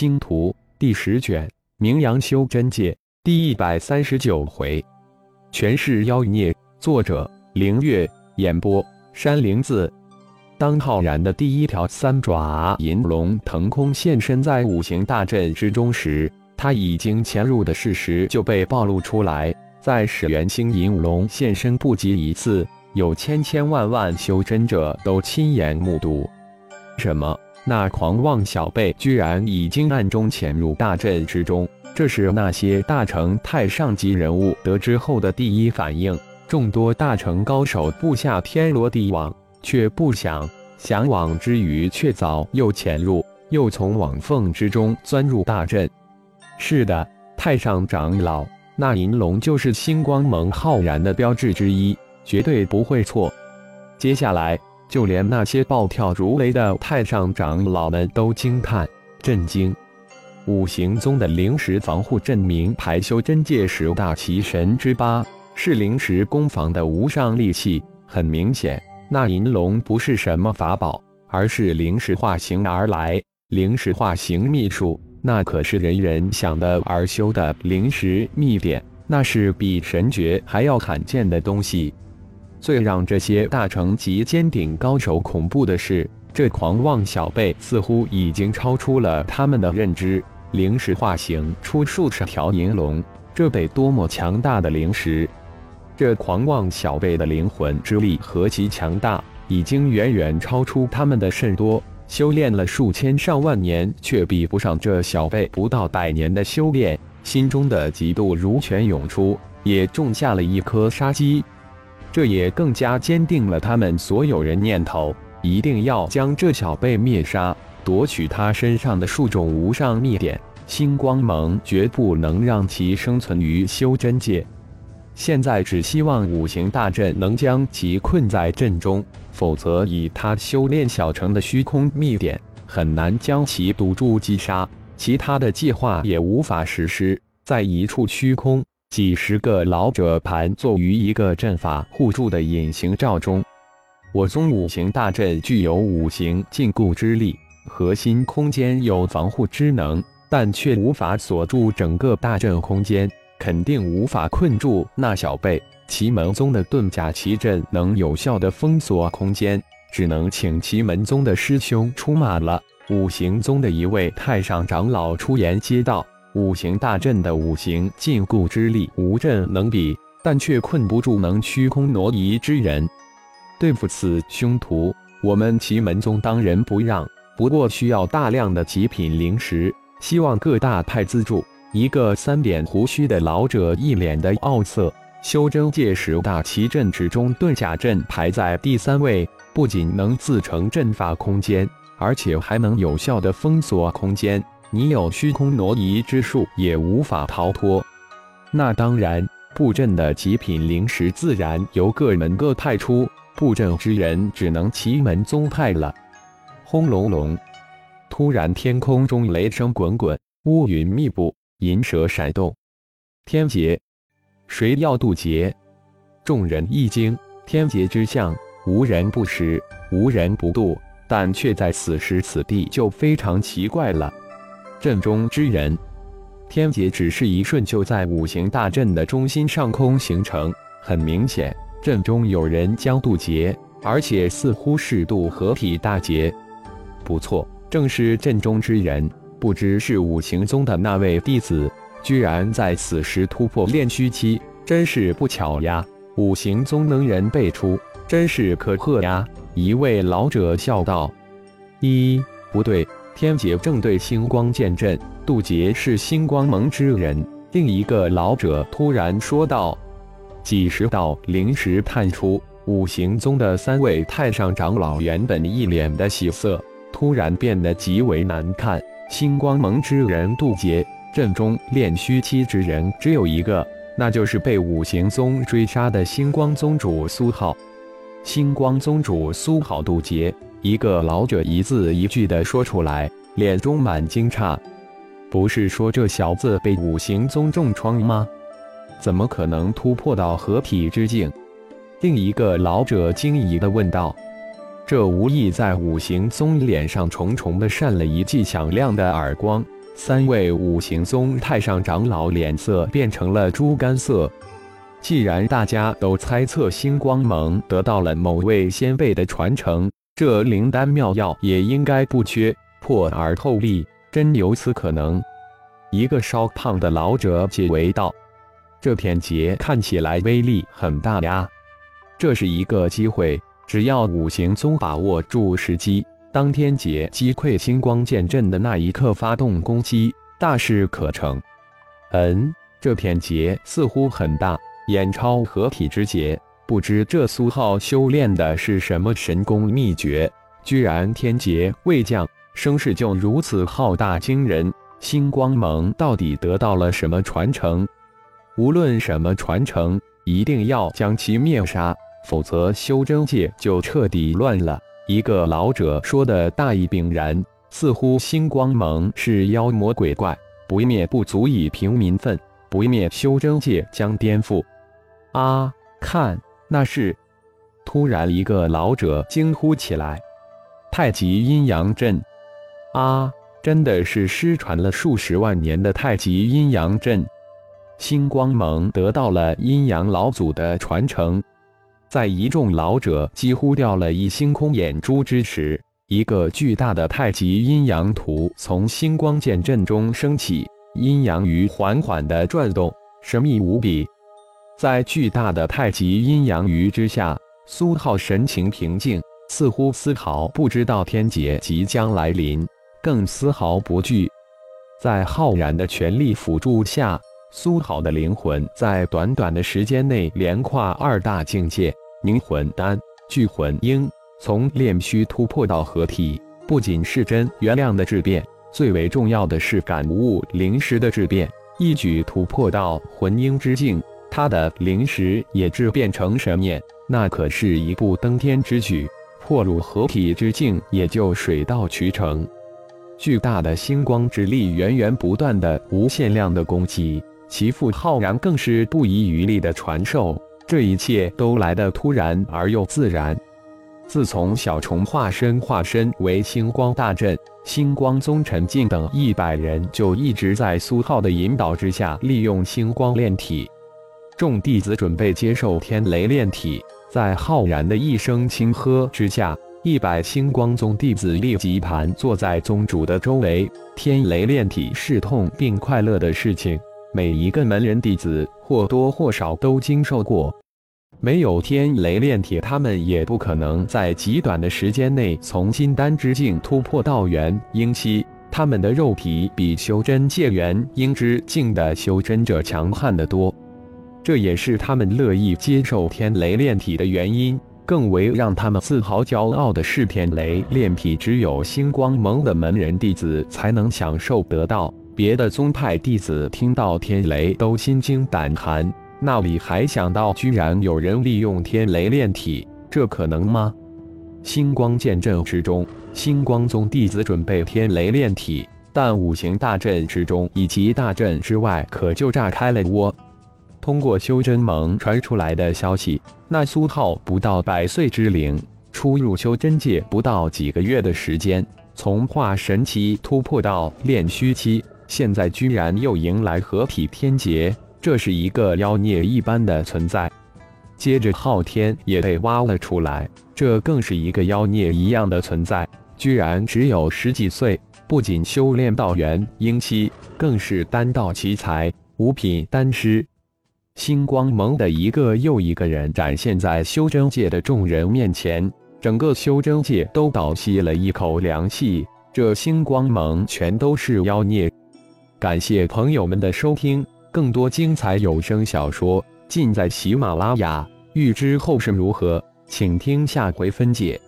星图》第十卷《名扬修真界》第一百三十九回，全是妖孽。作者：凌月。演播：山灵子。当浩然的第一条三爪银龙腾空现身在五行大阵之中时，他已经潜入的事实就被暴露出来。在始元星银龙现身不及一次，有千千万万修真者都亲眼目睹。什么？那狂妄小辈居然已经暗中潜入大阵之中，这是那些大成太上级人物得知后的第一反应。众多大成高手布下天罗地网，却不想想网之余，却早又潜入，又从网缝之中钻入大阵。是的，太上长老，那银龙就是星光盟浩然的标志之一，绝对不会错。接下来。就连那些暴跳如雷的太上长老们都惊叹、震惊。五行宗的灵石防护阵名排修真界十大奇神之八，是灵石攻防的无上利器。很明显，那银龙不是什么法宝，而是灵石化形而来。灵石化形秘术，那可是人人想的而修的灵石秘典，那是比神诀还要罕见的东西。最让这些大成级尖顶高手恐怖的是，这狂妄小辈似乎已经超出了他们的认知。灵石化形出数十条银龙，这得多么强大的灵石！这狂妄小辈的灵魂之力何其强大，已经远远超出他们的甚多。修炼了数千上万年，却比不上这小辈不到百年的修炼。心中的嫉妒如泉涌出，也种下了一颗杀机。这也更加坚定了他们所有人念头，一定要将这小辈灭杀，夺取他身上的数种无上秘典。星光盟绝不能让其生存于修真界。现在只希望五行大阵能将其困在阵中，否则以他修炼小成的虚空秘典，很难将其堵住击杀。其他的计划也无法实施，在一处虚空。几十个老者盘坐于一个阵法护住的隐形罩中。我宗五行大阵具有五行禁锢之力，核心空间有防护之能，但却无法锁住整个大阵空间，肯定无法困住那小辈。奇门宗的遁甲奇阵能有效的封锁空间，只能请奇门宗的师兄出马了。五行宗的一位太上长老出言接道。五行大阵的五行禁锢之力无阵能比，但却困不住能虚空挪移之人。对付此凶徒，我们奇门宗当仁不让。不过需要大量的极品灵石，希望各大派资助。一个三点胡须的老者一脸的傲色。修真界十大奇阵之中，遁甲阵排在第三位，不仅能自成阵法空间，而且还能有效的封锁空间。你有虚空挪移之术，也无法逃脱。那当然，布阵的极品灵石自然由各门各派出，布阵之人只能奇门宗派了。轰隆隆！突然，天空中雷声滚滚，乌云密布，银蛇闪动。天劫！谁要渡劫？众人一惊，天劫之象，无人不识，无人不渡，但却在此时此地就非常奇怪了。阵中之人，天劫只是一瞬就在五行大阵的中心上空形成。很明显，阵中有人将渡劫，而且似乎是渡合体大劫。不错，正是阵中之人。不知是五行宗的那位弟子，居然在此时突破炼虚期，真是不巧呀！五行宗能人辈出，真是可贺呀！一位老者笑道：“一不对。”天劫正对星光剑阵，渡劫是星光盟之人。另一个老者突然说道：“几十道灵石探出，五行宗的三位太上长老原本一脸的喜色，突然变得极为难看。星光盟之人渡劫，阵中炼虚期之人只有一个，那就是被五行宗追杀的星光宗主苏浩。星光宗主苏浩渡劫。”一个老者一字一句地说出来，脸中满惊诧。不是说这小子被五行宗重创吗？怎么可能突破到合体之境？另一个老者惊疑地问道。这无意在五行宗脸上重重地扇了一记响亮的耳光。三位五行宗太上长老脸色变成了猪肝色。既然大家都猜测星光盟得到了某位先辈的传承，这灵丹妙药也应该不缺。破而后立，真有此可能。一个稍胖的老者解围道：“这片结看起来威力很大呀，这是一个机会，只要五行宗把握住时机。”当天劫击溃星光剑阵的那一刻发动攻击，大事可成。嗯，这片劫似乎很大，远超合体之劫。不知这苏浩修炼的是什么神功秘诀？居然天劫未降，声势就如此浩大惊人。星光盟到底得到了什么传承？无论什么传承，一定要将其灭杀，否则修真界就彻底乱了。一个老者说的大义凛然，似乎星光盟是妖魔鬼怪，不灭不足以平民愤，不灭修真界将颠覆。啊！看，那是！突然，一个老者惊呼起来：“太极阴阳阵！啊，真的是失传了数十万年的太极阴阳阵！星光盟得到了阴阳老祖的传承。”在一众老者几乎掉了一星空眼珠之时，一个巨大的太极阴阳图从星光剑阵中升起，阴阳鱼缓缓地转动，神秘无比。在巨大的太极阴阳鱼之下，苏浩神情平静，似乎丝毫不知道天劫即将来临，更丝毫不惧。在浩然的全力辅助下，苏浩的灵魂在短短的时间内连跨二大境界。凝魂丹、聚魂婴，从炼虚突破到合体，不仅是真元量的质变，最为重要的是感悟灵石的质变，一举突破到魂婴之境。他的灵石也质变成神念，那可是一步登天之举。破入合体之境，也就水到渠成。巨大的星光之力源源不断的无限量的攻击，其父浩然更是不遗余力的传授。这一切都来得突然而又自然。自从小虫化身化身为星光大阵，星光宗陈静等一百人就一直在苏浩的引导之下利用星光炼体。众弟子准备接受天雷炼体，在浩然的一声轻喝之下，一百星光宗弟子立即盘坐在宗主的周围。天雷炼体是痛并快乐的事情。每一个门人弟子或多或少都经受过，没有天雷炼体，他们也不可能在极短的时间内从金丹之境突破到元婴期。他们的肉体比修真界元婴之境的修真者强悍得多，这也是他们乐意接受天雷炼体的原因。更为让他们自豪骄傲的是，天雷炼体只有星光盟的门人弟子才能享受得到。别的宗派弟子听到天雷都心惊胆寒，那里还想到居然有人利用天雷炼体，这可能吗？星光剑阵之中，星光宗弟子准备天雷炼体，但五行大阵之中以及大阵之外可就炸开了窝。通过修真盟传出来的消息，那苏浩不到百岁之龄，初入修真界不到几个月的时间，从化神期突破到炼虚期。现在居然又迎来合体天劫，这是一个妖孽一般的存在。接着昊天也被挖了出来，这更是一个妖孽一样的存在，居然只有十几岁，不仅修炼到元婴期，更是丹道奇才，五品丹师。星光盟的一个又一个人展现在修真界的众人面前，整个修真界都倒吸了一口凉气。这星光盟全都是妖孽。感谢朋友们的收听，更多精彩有声小说尽在喜马拉雅。欲知后事如何，请听下回分解。